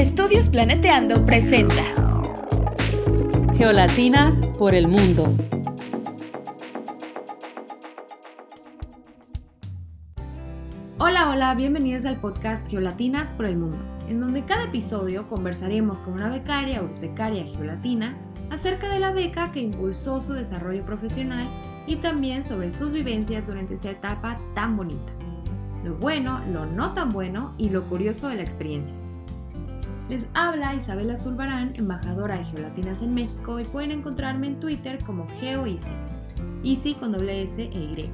Estudios Planeteando presenta Geolatinas por el mundo. Hola, hola, bienvenidos al podcast Geolatinas por el mundo, en donde cada episodio conversaremos con una becaria o ex becaria geolatina acerca de la beca que impulsó su desarrollo profesional y también sobre sus vivencias durante esta etapa tan bonita. Lo bueno, lo no tan bueno y lo curioso de la experiencia. Les habla Isabela Zulbarán, embajadora de Geolatinas en México y pueden encontrarme en Twitter como GeoEasy, Easy con doble S e Y.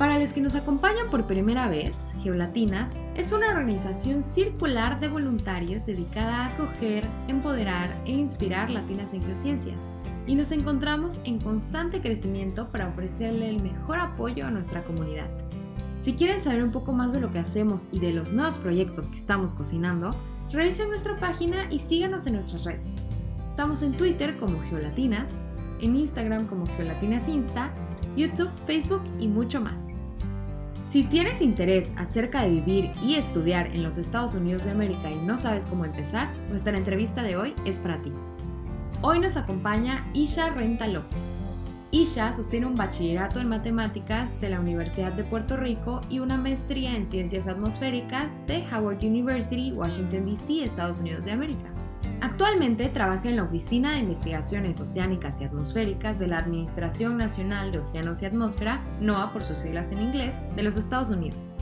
Para los que nos acompañan por primera vez, Geolatinas es una organización circular de voluntarios dedicada a acoger, empoderar e inspirar latinas en geociencias y nos encontramos en constante crecimiento para ofrecerle el mejor apoyo a nuestra comunidad. Si quieren saber un poco más de lo que hacemos y de los nuevos proyectos que estamos cocinando, revisen nuestra página y síganos en nuestras redes. Estamos en Twitter como Geolatinas, en Instagram como Geolatinas Insta, YouTube, Facebook y mucho más. Si tienes interés acerca de vivir y estudiar en los Estados Unidos de América y no sabes cómo empezar, nuestra entrevista de hoy es para ti. Hoy nos acompaña Isha Renta López. Isha sostiene un bachillerato en matemáticas de la Universidad de Puerto Rico y una maestría en ciencias atmosféricas de Howard University, Washington, D.C., Estados Unidos de América. Actualmente trabaja en la Oficina de Investigaciones Oceánicas y Atmosféricas de la Administración Nacional de Océanos y Atmósfera, NOAA por sus siglas en inglés, de los Estados Unidos.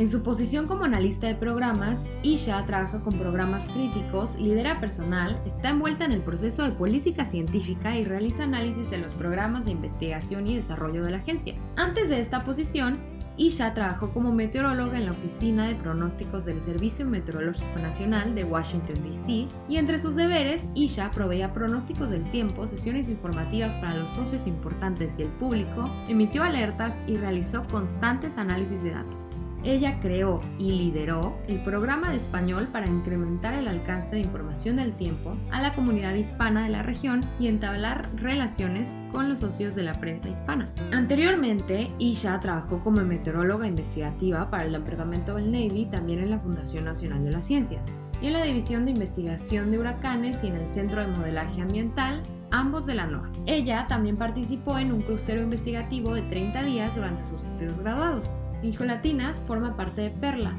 En su posición como analista de programas, Isha trabaja con programas críticos, lidera personal, está envuelta en el proceso de política científica y realiza análisis de los programas de investigación y desarrollo de la agencia. Antes de esta posición, Isha trabajó como meteoróloga en la Oficina de Pronósticos del Servicio Meteorológico Nacional de Washington, D.C. y entre sus deberes, Isha proveía pronósticos del tiempo, sesiones informativas para los socios importantes y el público, emitió alertas y realizó constantes análisis de datos. Ella creó y lideró el programa de español para incrementar el alcance de información del tiempo a la comunidad hispana de la región y entablar relaciones con los socios de la prensa hispana. Anteriormente, Isha trabajó como meteoróloga investigativa para el Departamento del Navy, también en la Fundación Nacional de las Ciencias, y en la División de Investigación de Huracanes y en el Centro de Modelaje Ambiental ambos de la NOAA. Ella también participó en un crucero investigativo de 30 días durante sus estudios graduados. Hijo Latinas forma parte de Perla.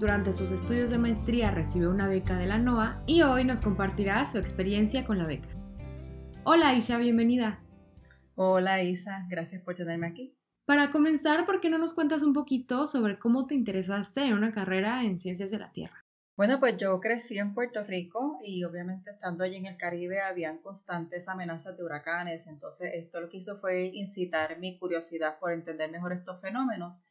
Durante sus estudios de maestría recibió una beca de la NOAA y hoy nos compartirá su experiencia con la beca. Hola Isha, bienvenida. Hola Isa, gracias por tenerme aquí. Para comenzar, ¿por qué no nos cuentas un poquito sobre cómo te interesaste en una carrera en ciencias de la Tierra? Bueno, pues yo crecí en Puerto Rico y obviamente estando allí en el Caribe habían constantes amenazas de huracanes, entonces esto lo que hizo fue incitar mi curiosidad por entender mejor estos fenómenos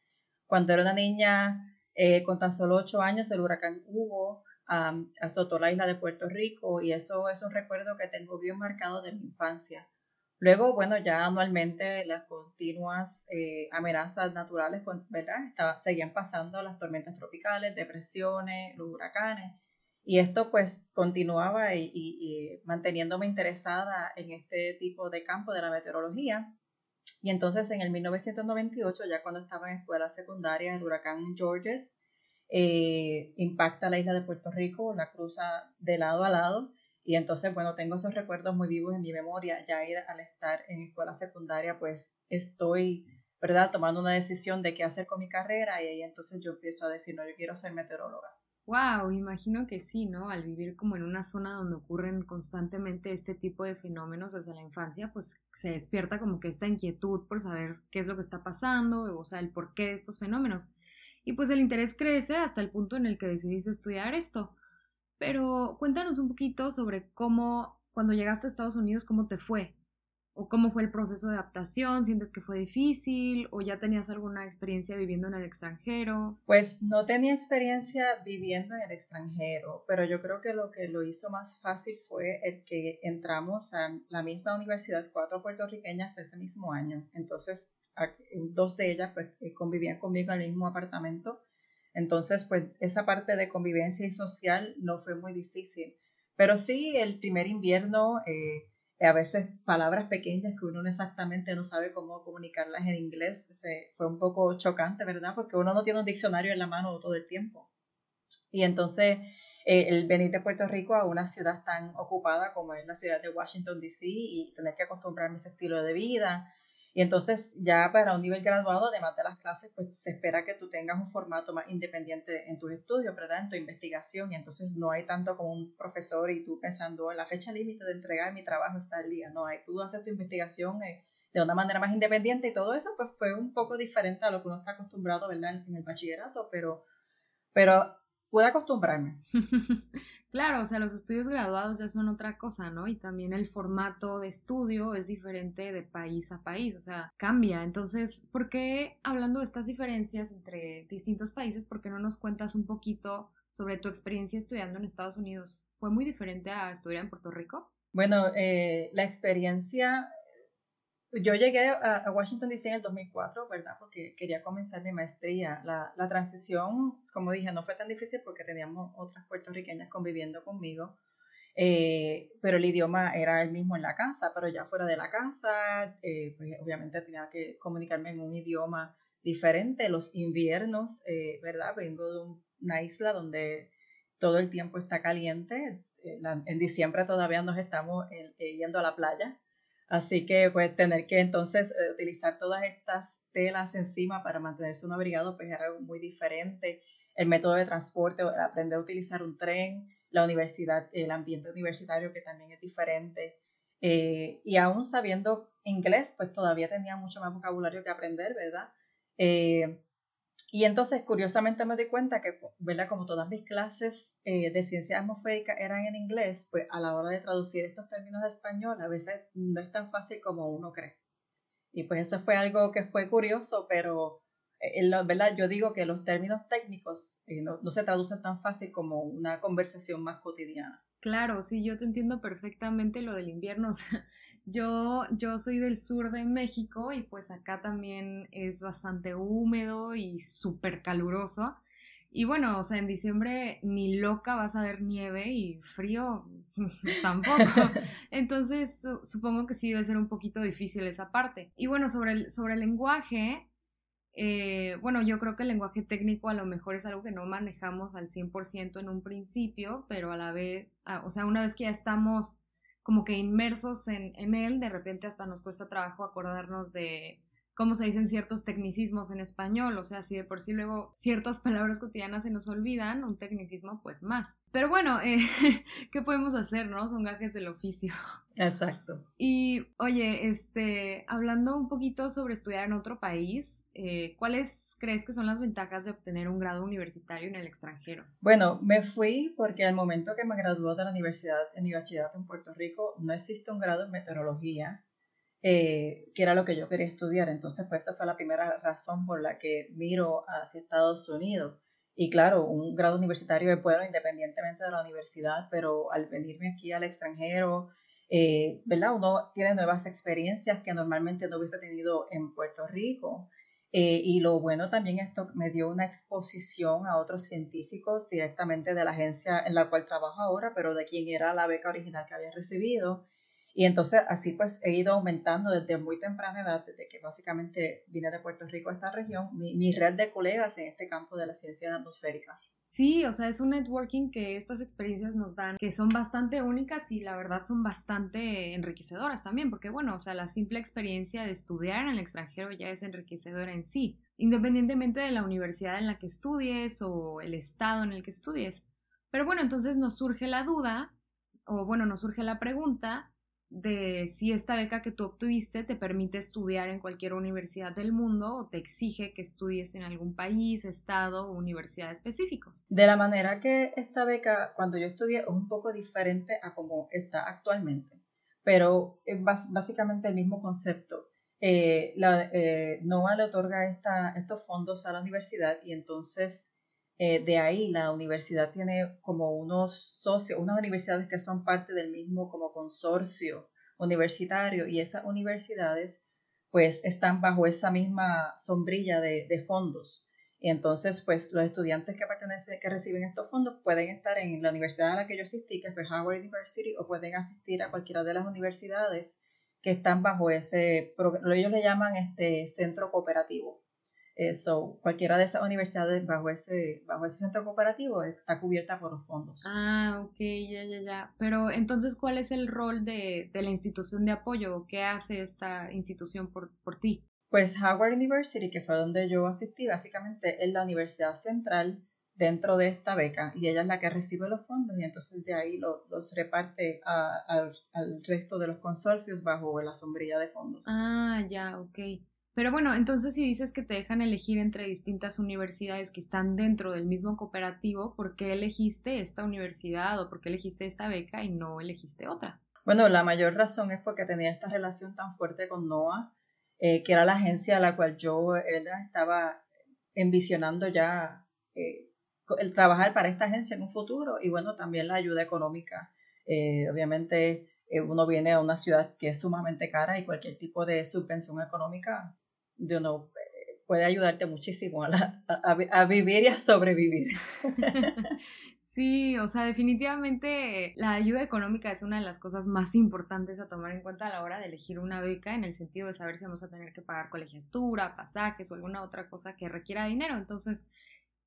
cuando era una niña eh, con tan solo ocho años, el huracán Hugo azotó la isla de Puerto Rico y eso es un recuerdo que tengo bien marcado de mi infancia. Luego, bueno, ya anualmente las continuas eh, amenazas naturales, ¿verdad? seguían pasando las tormentas tropicales, depresiones, los huracanes. Y esto pues continuaba y manteniéndome interesada en este tipo de campo de la meteorología. Y entonces en el 1998, ya cuando estaba en escuela secundaria, el huracán Georges eh, impacta la isla de Puerto Rico, la cruza de lado a lado. Y entonces, bueno, tengo esos recuerdos muy vivos en mi memoria. Ya al estar en escuela secundaria, pues estoy, ¿verdad?, tomando una decisión de qué hacer con mi carrera. Y ahí entonces yo empiezo a decir, no, yo quiero ser meteoróloga. Wow, imagino que sí, ¿no? Al vivir como en una zona donde ocurren constantemente este tipo de fenómenos desde la infancia, pues se despierta como que esta inquietud por saber qué es lo que está pasando, o sea, el porqué de estos fenómenos. Y pues el interés crece hasta el punto en el que decidiste estudiar esto. Pero cuéntanos un poquito sobre cómo, cuando llegaste a Estados Unidos, cómo te fue o cómo fue el proceso de adaptación, sientes que fue difícil o ya tenías alguna experiencia viviendo en el extranjero. Pues no tenía experiencia viviendo en el extranjero, pero yo creo que lo que lo hizo más fácil fue el que entramos a la misma universidad, cuatro puertorriqueñas ese mismo año. Entonces, dos de ellas pues eh, convivían conmigo en el mismo apartamento. Entonces, pues esa parte de convivencia y social no fue muy difícil. Pero sí, el primer invierno... Eh, a veces palabras pequeñas que uno no exactamente no sabe cómo comunicarlas en inglés, se, fue un poco chocante, ¿verdad? Porque uno no tiene un diccionario en la mano todo el tiempo. Y entonces eh, el venir de Puerto Rico a una ciudad tan ocupada como es la ciudad de Washington, D.C. y tener que acostumbrarme a ese estilo de vida. Y entonces ya para un nivel graduado, además de las clases, pues se espera que tú tengas un formato más independiente en tus estudios, ¿verdad? En tu investigación. Y entonces no hay tanto como un profesor y tú pensando en la fecha límite de entregar mi trabajo está el día. No hay, tú haces tu investigación eh, de una manera más independiente y todo eso pues fue un poco diferente a lo que uno está acostumbrado, ¿verdad? En el bachillerato, pero, pero pude acostumbrarme. claro, o sea, los estudios graduados ya son otra cosa, ¿no? Y también el formato de estudio es diferente de país a país, o sea, cambia. Entonces, ¿por qué hablando de estas diferencias entre distintos países, por qué no nos cuentas un poquito sobre tu experiencia estudiando en Estados Unidos? ¿Fue muy diferente a estudiar en Puerto Rico? Bueno, eh, la experiencia yo llegué a, Washington DC en el 2004, ¿verdad? Porque quería comenzar mi maestría. La, la, transición, como dije, no fue tan difícil porque teníamos otras puertorriqueñas conviviendo conmigo, eh, pero el idioma era el mismo en la casa, pero ya fuera de la casa, eh, pues obviamente tenía que comunicarme en un idioma diferente. Los inviernos, eh, ¿verdad? Vengo de una isla donde todo el tiempo está caliente. en diciembre todavía nos estamos yendo a la playa Así que pues tener que entonces eh, utilizar todas estas telas encima para mantenerse un abrigado pues era algo muy diferente. El método de transporte, aprender a utilizar un tren, la universidad, el ambiente universitario que también es diferente. Eh, y aún sabiendo inglés, pues todavía tenía mucho más vocabulario que aprender, ¿verdad? Eh, y entonces, curiosamente me di cuenta que, ¿verdad? Como todas mis clases eh, de ciencia atmosférica eran en inglés, pues a la hora de traducir estos términos de español a veces no es tan fácil como uno cree. Y pues eso fue algo que fue curioso, pero, eh, ¿verdad? Yo digo que los términos técnicos eh, no, no se traducen tan fácil como una conversación más cotidiana. Claro, sí, yo te entiendo perfectamente lo del invierno. O sea, yo, yo soy del sur de México y pues acá también es bastante húmedo y súper caluroso. Y bueno, o sea, en diciembre ni loca vas a ver nieve y frío tampoco. Entonces, supongo que sí debe ser un poquito difícil esa parte. Y bueno, sobre el, sobre el lenguaje, eh, bueno, yo creo que el lenguaje técnico a lo mejor es algo que no manejamos al 100% en un principio, pero a la vez, ah, o sea, una vez que ya estamos como que inmersos en, en él, de repente hasta nos cuesta trabajo acordarnos de cómo se dicen ciertos tecnicismos en español, o sea, si de por sí luego ciertas palabras cotidianas se nos olvidan, un tecnicismo pues más. Pero bueno, eh, ¿qué podemos hacer, no? Son gajes del oficio. Exacto. Y oye, este, hablando un poquito sobre estudiar en otro país, eh, ¿cuáles crees que son las ventajas de obtener un grado universitario en el extranjero? Bueno, me fui porque al momento que me graduó de la universidad, en mi bachillerato en Puerto Rico, no existe un grado en meteorología eh, que era lo que yo quería estudiar. Entonces, pues esa fue la primera razón por la que miro hacia Estados Unidos. Y claro, un grado universitario es bueno independientemente de la universidad, pero al venirme aquí al extranjero, eh, ¿verdad? Uno tiene nuevas experiencias que normalmente no hubiese tenido en Puerto Rico. Eh, y lo bueno también esto me dio una exposición a otros científicos directamente de la agencia en la cual trabajo ahora, pero de quien era la beca original que había recibido. Y entonces así pues he ido aumentando desde muy temprana edad, desde que básicamente vine de Puerto Rico a esta región, mi, red de colegas en este campo de la ciencia atmosférica. Sí, o sea, es un networking que estas experiencias nos dan, que son bastante únicas y la verdad son bastante enriquecedoras también, porque bueno, o sea, la simple experiencia de estudiar en el extranjero ya es enriquecedora en sí, independientemente de la universidad en la que estudies o el estado en el que estudies. Pero bueno, entonces nos surge la duda, o bueno, nos surge la pregunta, de si esta beca que tú obtuviste te permite estudiar en cualquier universidad del mundo o te exige que estudies en algún país, estado o universidad específicos. De la manera que esta beca, cuando yo estudié, es un poco diferente a como está actualmente, pero es básicamente el mismo concepto. Eh, la, eh, NOAA le otorga esta, estos fondos a la universidad y entonces eh, de ahí la universidad tiene como unos socios, unas universidades que son parte del mismo como consorcio universitario y esas universidades pues están bajo esa misma sombrilla de, de fondos. Y entonces, pues los estudiantes que pertenecen, que reciben estos fondos pueden estar en la universidad a la que yo asistí, que es Howard University, o pueden asistir a cualquiera de las universidades que están bajo ese, ellos le llaman este centro cooperativo. Eso, cualquiera de esas universidades bajo ese, bajo ese centro cooperativo está cubierta por los fondos. Ah, ok, ya, ya, ya. Pero entonces, ¿cuál es el rol de, de la institución de apoyo? ¿Qué hace esta institución por, por ti? Pues Howard University, que fue donde yo asistí, básicamente es la universidad central dentro de esta beca y ella es la que recibe los fondos y entonces de ahí los reparte al resto de los consorcios bajo la sombrilla de fondos. Ah, ya, ok. Pero bueno, entonces si dices que te dejan elegir entre distintas universidades que están dentro del mismo cooperativo, ¿por qué elegiste esta universidad o por qué elegiste esta beca y no elegiste otra? Bueno, la mayor razón es porque tenía esta relación tan fuerte con NOAA, eh, que era la agencia a la cual yo estaba envisionando ya eh, el trabajar para esta agencia en un futuro y bueno, también la ayuda económica. Eh, obviamente uno viene a una ciudad que es sumamente cara y cualquier tipo de subvención económica uno eh, puede ayudarte muchísimo a, vivir y a sobrevivir. Sí, o sea, definitivamente la ayuda económica es una de las cosas más importantes a tomar en cuenta a la hora de elegir una beca, en el sentido de saber si vamos a tener que pagar colegiatura, pasajes o alguna otra cosa que requiera dinero. Entonces,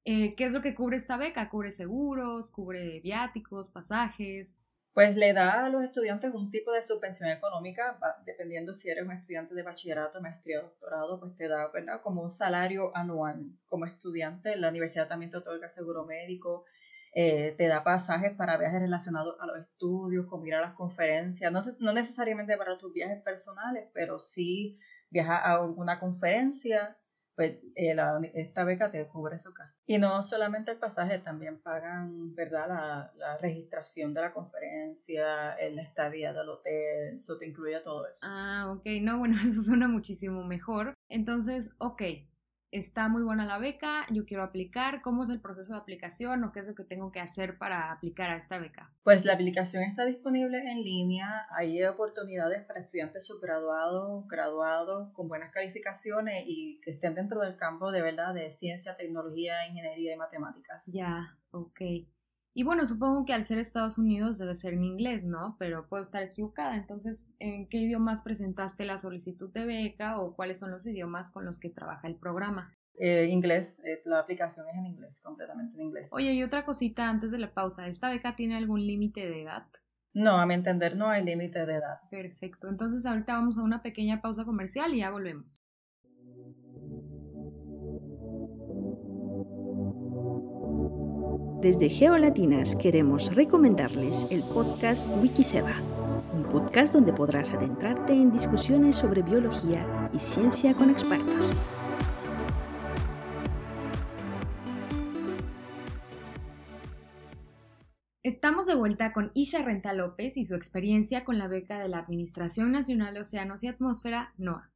eh, ¿qué es lo que cubre esta beca? Cubre seguros, cubre viáticos, pasajes pues le da a los estudiantes un tipo de subvención económica, dependiendo si eres un estudiante de bachillerato, maestría, doctorado, pues te da, ¿verdad? Como un salario anual como estudiante. La universidad también te otorga seguro médico, eh, te da pasajes para viajes relacionados a los estudios, como ir a las conferencias, no, no necesariamente para tus viajes personales, pero sí viajar a alguna conferencia, pues eh, esta beca te cubre eso acá. Y no solamente el pasaje, también pagan, ¿verdad? La, la registración de la conferencia, la estadía del hotel, eso te incluye todo eso. Ah, ok, no, bueno, eso suena muchísimo mejor. Entonces, ok, está muy buena la beca, yo quiero aplicar, ¿cómo es el proceso de aplicación o qué es lo que tengo que hacer para aplicar a esta beca? Pues la aplicación está disponible en línea, hay oportunidades para estudiantes subgraduados, graduados con buenas calificaciones y que estén dentro del campo de verdad de ciencia, tecnología, ingeniería y matemáticas. Ya, ok. Y bueno, supongo que al ser Estados Unidos debe ser en inglés, ¿no? Pero puedo estar equivocada. Entonces, ¿en qué idiomas presentaste la solicitud de beca o cuáles son los idiomas con los que trabaja el programa? Eh, inglés, eh, la aplicación es en inglés, completamente en inglés. Oye, y otra cosita antes de la pausa, ¿esta beca tiene algún límite de edad? No, a mi entender no hay límite de edad. Perfecto, entonces ahorita vamos a una pequeña pausa comercial y ya volvemos. Desde Geolatinas queremos recomendarles el podcast Wikiseba, un podcast donde podrás adentrarte en discusiones sobre biología y ciencia con expertos. Estamos de vuelta con Isha Renta López y su experiencia con la beca de la Administración Nacional de Océanos y Atmósfera, NOAA.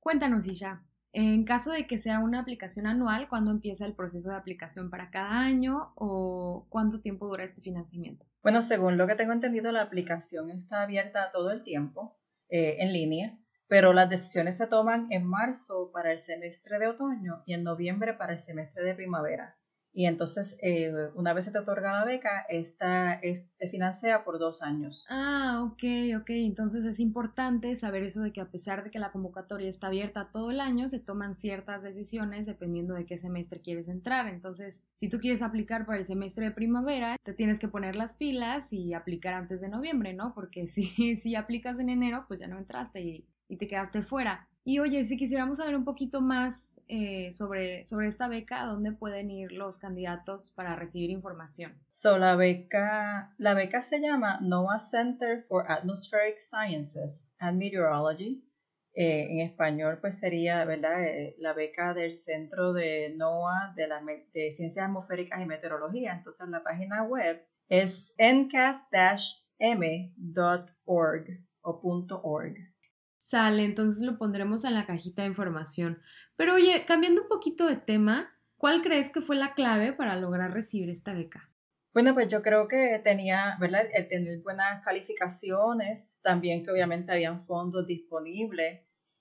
Cuéntanos, Isha, en caso de que sea una aplicación anual, ¿cuándo empieza el proceso de aplicación para cada año o cuánto tiempo dura este financiamiento? Bueno, según lo que tengo entendido, la aplicación está abierta todo el tiempo eh, en línea, pero las decisiones se toman en marzo para el semestre de otoño y en noviembre para el semestre de primavera. Y entonces, eh, una vez se te otorga la beca, esta es, te financia por dos años. Ah, ok, ok. Entonces es importante saber eso de que a pesar de que la convocatoria está abierta todo el año, se toman ciertas decisiones dependiendo de qué semestre quieres entrar. Entonces, si tú quieres aplicar para el semestre de primavera, te tienes que poner las pilas y aplicar antes de noviembre, ¿no? Porque si, si aplicas en enero, pues ya no entraste y, y te quedaste fuera. Y oye, si quisiéramos saber un poquito más eh, sobre, sobre esta beca, ¿dónde pueden ir los candidatos para recibir información? So, la beca, la beca se llama NOAA Center for Atmospheric Sciences and Meteorology. Eh, en español, pues sería, ¿verdad? Eh, la beca del Centro de NOAA de, la, de Ciencias Atmosféricas y Meteorología. Entonces, la página web es ncast-m.org o .org. Sale, entonces lo pondremos en la cajita de información. Pero oye, cambiando un poquito de tema, ¿cuál crees que fue la clave para lograr recibir esta beca? Bueno, pues yo creo que tenía, ¿verdad? El tener buenas calificaciones, también que obviamente habían fondos disponibles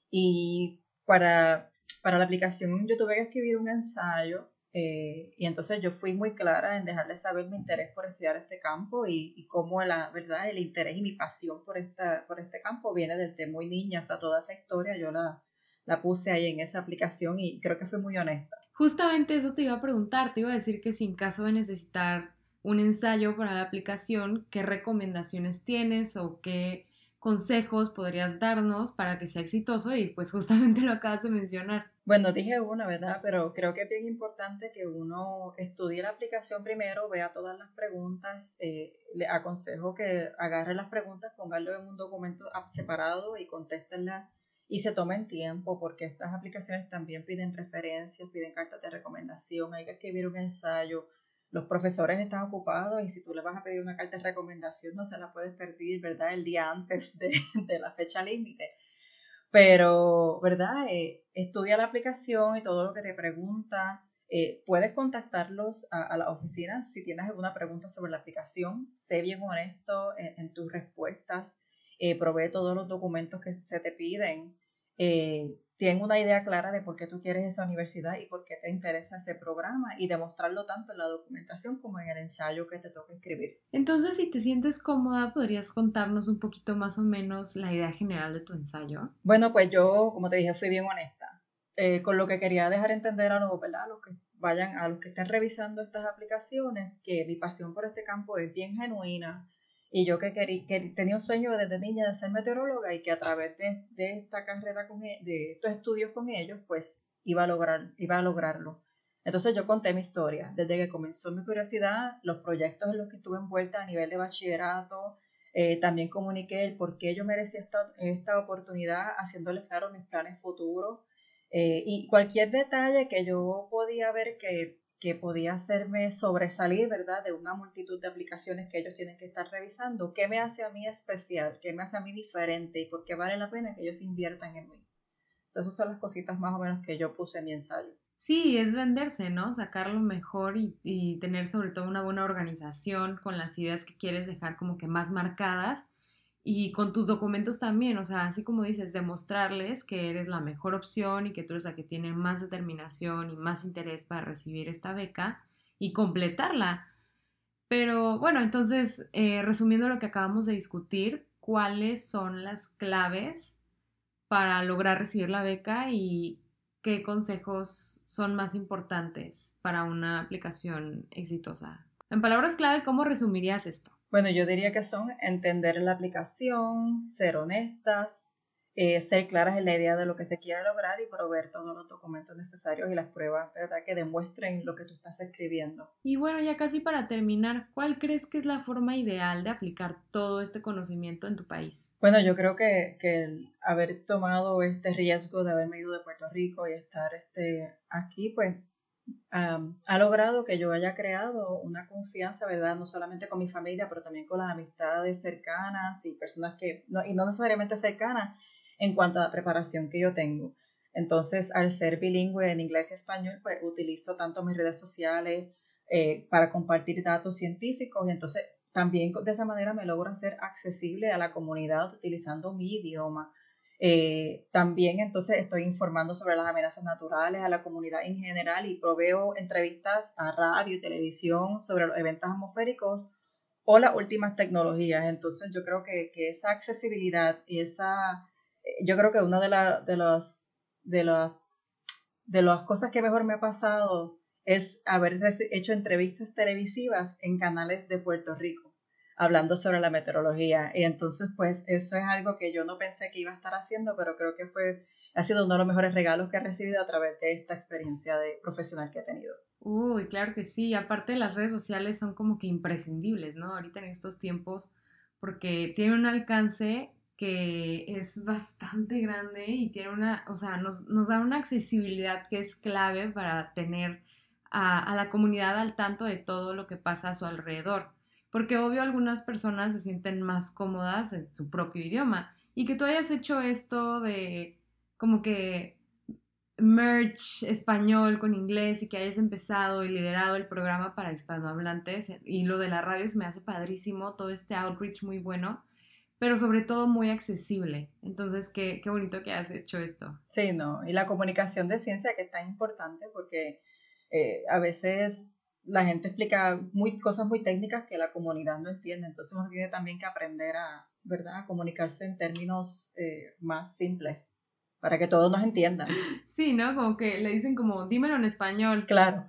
y para, para la aplicación yo tuve que escribir un ensayo eh, y entonces yo fui muy clara en dejarle saber mi interés por estudiar este campo y, y cómo la verdad, el interés y mi pasión por, esta, por este campo viene desde muy niña, o sea, toda esa historia yo la, la puse ahí en esa aplicación y creo que fui muy honesta. Justamente eso te iba a preguntar, te iba a decir que si en caso de necesitar un ensayo para la aplicación, ¿qué recomendaciones tienes o qué consejos podrías darnos para que sea exitoso? Y pues justamente lo acabas de mencionar. Bueno, dije una, ¿verdad? Pero creo que es bien importante que uno estudie la aplicación primero, vea todas las preguntas. Eh, le aconsejo que agarre las preguntas, póngalo en un documento separado y contéstenlas y se tomen tiempo porque estas aplicaciones también piden referencias, piden cartas de recomendación, hay que escribir un ensayo. Los profesores están ocupados y si tú le vas a pedir una carta de recomendación no se la puedes pedir, ¿verdad? El día antes de, de la fecha límite. Pero, ¿verdad? Eh, estudia la aplicación y todo lo que te pregunta. Eh, puedes contactarlos a, la oficina si tienes alguna pregunta sobre la aplicación. Sé bien honesto en, tus respuestas eh, provee todos los documentos que se te piden, ten una idea clara de por qué tú quieres esa universidad y por qué te interesa ese programa y demostrarlo tanto en la documentación como en el ensayo que te toca escribir. Entonces, si te sientes cómoda, ¿podrías contarnos un poquito más o menos la idea general de tu ensayo? Bueno, pues yo, como te dije, fui bien honesta. Eh, con lo que quería dejar entender a los, ¿verdad? a los que vayan, a los que estén revisando estas aplicaciones, que mi pasión por este campo es bien genuina, y yo que, quería, que tenía un sueño desde niña de ser meteoróloga y que a través de, esta carrera, con, e, de estos estudios con ellos, pues iba a, lograr, iba a lograrlo. Entonces yo conté mi historia, desde que comenzó mi curiosidad, los proyectos en los que estuve envuelta a nivel de bachillerato, eh, también comuniqué el por qué yo merecía esta, esta oportunidad, haciéndoles claro mis planes futuros eh, y cualquier detalle que yo podía ver que que podía hacerme sobresalir, ¿verdad?, de una multitud de aplicaciones que ellos tienen que estar revisando. ¿Qué me hace a mí especial? ¿Qué me hace a mí diferente? ¿Y por qué vale la pena que ellos inviertan en mí? esas son las cositas más o menos que yo puse en mi ensayo. Sí, es venderse, ¿no? Sacar lo mejor y, y tener sobre todo una buena organización con las ideas que quieres dejar como que más marcadas y con tus documentos también, o sea, así como dices, demostrarles que eres la mejor opción y que tú eres la que tiene más determinación y más interés para recibir esta beca y completarla. Pero bueno, entonces, eh, resumiendo lo que acabamos de discutir, ¿cuáles son las claves para lograr recibir la beca y qué consejos son más importantes para una aplicación exitosa? En palabras clave, ¿cómo resumirías esto? Bueno, yo diría que son entender la aplicación, ser honestas, eh, ser claras en la idea de lo que se quiere lograr y proveer todos los documentos necesarios y las pruebas, ¿verdad? Que demuestren lo que tú estás escribiendo. Y bueno, ya casi para terminar, ¿cuál crees que es la forma ideal de aplicar todo este conocimiento en tu país? Bueno, yo creo que, que el haber tomado este riesgo de haberme ido de Puerto Rico y estar este, aquí, pues ha logrado que yo haya creado una confianza, ¿verdad? No solamente con mi familia, pero también con las amistades cercanas y personas que, no, y no necesariamente cercanas en cuanto a la preparación que yo tengo. Entonces, al ser bilingüe en inglés y español, pues utilizo tanto mis redes sociales eh, para compartir datos científicos y entonces también de esa manera me logro hacer accesible a la comunidad utilizando mi idioma. Eh, también entonces estoy informando sobre las amenazas naturales a la comunidad en general y proveo entrevistas a radio y televisión sobre los eventos atmosféricos o las últimas tecnologías. Entonces yo creo que, que esa accesibilidad y esa, eh, yo creo que una de, la, de, los, de, los, de las cosas que mejor me ha pasado es haber hecho entrevistas televisivas en canales de Puerto Rico hablando sobre la meteorología. Y entonces, pues eso es algo que yo no pensé que iba a estar haciendo, pero creo que fue, ha sido uno de los mejores regalos que he recibido a través de esta experiencia de profesional que he tenido. Uy, claro que sí. Aparte las redes sociales son como que imprescindibles, ¿no? Ahorita en estos tiempos, porque tiene un alcance que es bastante grande y tiene una, o sea, nos, nos da una accesibilidad que es clave para tener a, a la comunidad al tanto de todo lo que pasa a su alrededor porque obvio algunas personas se sienten más cómodas en su propio idioma y que tú hayas hecho esto de como que merge español con inglés y que hayas empezado y liderado el programa para hispanohablantes y lo de la radio se me hace padrísimo, todo este outreach muy bueno, pero sobre todo muy accesible. Entonces, qué, qué bonito que has hecho esto. Sí, no, y la comunicación de ciencia que es tan importante porque eh, a veces la gente explica muy, cosas muy técnicas que la comunidad no entiende, entonces uno tiene también que aprender a, ¿verdad? a comunicarse en términos eh, más simples. para que todos nos entiendan. Sí, ¿no? Como que le dicen como, dímelo en español. Claro.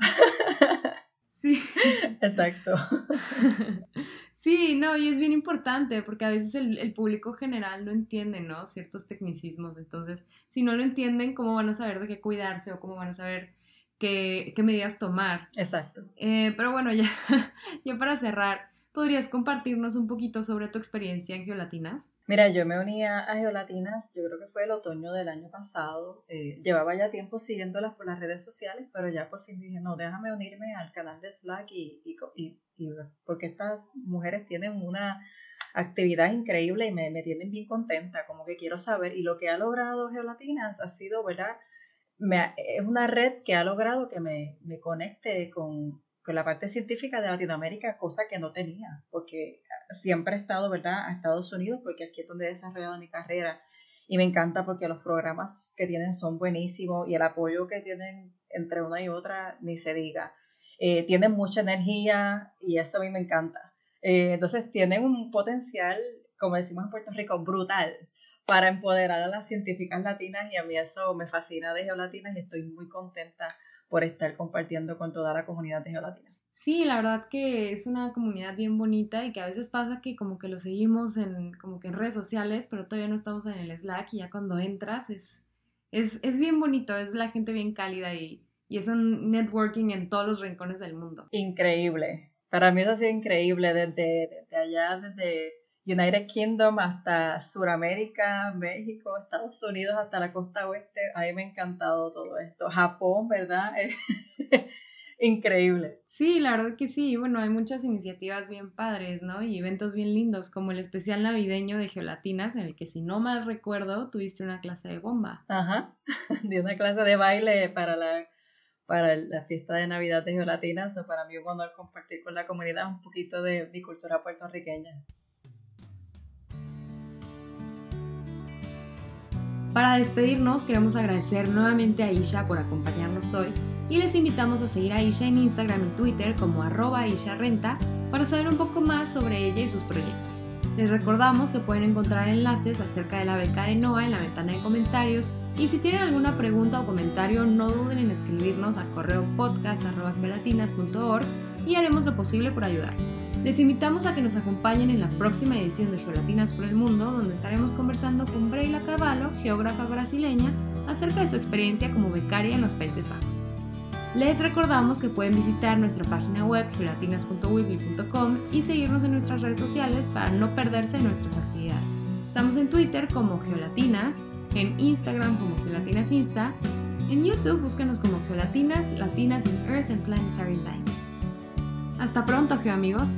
Sí. Exacto. Sí, no, y es bien importante porque a veces el, público general no entiende, ¿no? Ciertos tecnicismos. Entonces, si no lo entienden, ¿cómo van a saber de qué cuidarse o cómo van a saber qué, qué medidas tomar? Exacto. Eh, pero bueno, ya, ya para cerrar, ¿podrías compartirnos un poquito sobre tu experiencia en Geolatinas? Mira, yo me uní a Geolatinas, yo creo que fue el otoño del año pasado. Eh, llevaba ya tiempo siguiéndolas por las redes sociales, pero ya por fin dije, no, déjame unirme al canal de Slack y, y porque estas mujeres tienen una actividad increíble y me, me, tienen bien contenta, como que quiero saber, y lo que ha logrado Geolatinas ha sido, ¿verdad? Me, es una red que ha logrado que me, me conecte con, con, la parte científica de Latinoamérica, cosa que no tenía, porque siempre he estado, ¿verdad?, a Estados Unidos, porque aquí es donde he desarrollado mi carrera, y me encanta porque los programas que tienen son buenísimos y el apoyo que tienen entre una y otra, ni se diga. Eh, tienen mucha energía y eso a mí me encanta. Eh, entonces tienen un potencial, como decimos en Puerto Rico, brutal para empoderar a las científicas latinas y a mí eso me fascina de Geolatinas y estoy muy contenta por estar compartiendo con toda la comunidad de Geolatinas. Sí, la verdad que es una comunidad bien bonita y que a veces pasa que como que lo seguimos en como que en redes sociales, pero todavía no estamos en el Slack y ya cuando entras es, es, es bien bonito, es la gente bien cálida y, y es un networking en todos los rincones del mundo. Increíble. Para mí eso ha sido increíble desde, desde allá, desde United Kingdom hasta Sudamérica, México, Estados Unidos, hasta la costa oeste. A mí me ha encantado todo esto. Japón, ¿verdad? Increíble. Sí, la verdad que sí. Bueno, hay muchas iniciativas bien padres, ¿no? Y eventos bien lindos, como el especial navideño de Geolatinas, en el que, si no mal recuerdo, tuviste una clase de bomba. Ajá, de una clase de baile para la para la fiesta de Navidad de Geolatinas, o para mí un honor compartir con la comunidad un poquito de mi cultura puertorriqueña. Para despedirnos, queremos agradecer nuevamente a Isha por acompañarnos hoy y les invitamos a seguir a Isha en Instagram y Twitter como arroba Isha Renta para saber un poco más sobre ella y sus proyectos. Les recordamos que pueden encontrar enlaces acerca de la beca de NOAA en la ventana de comentarios y si tienen alguna pregunta o comentario no duden en escribirnos a correo podcast.gelatinas.org y haremos lo posible por ayudarles. Les invitamos a que nos acompañen en la próxima edición de Geolatinas por el Mundo, donde estaremos conversando con Breila Carvalho, geógrafa brasileña, acerca de su experiencia como becaria en los Países Bajos. Les recordamos que pueden visitar nuestra página web geolatinas.wiki.com y seguirnos en nuestras redes sociales para no perderse nuestras actividades. Estamos en Twitter como Geolatinas, en Instagram como Geolatinas Insta, en YouTube búsquenos como Geolatinas, Latinas in Earth and Planetary Sciences. Hasta pronto, geoamigos.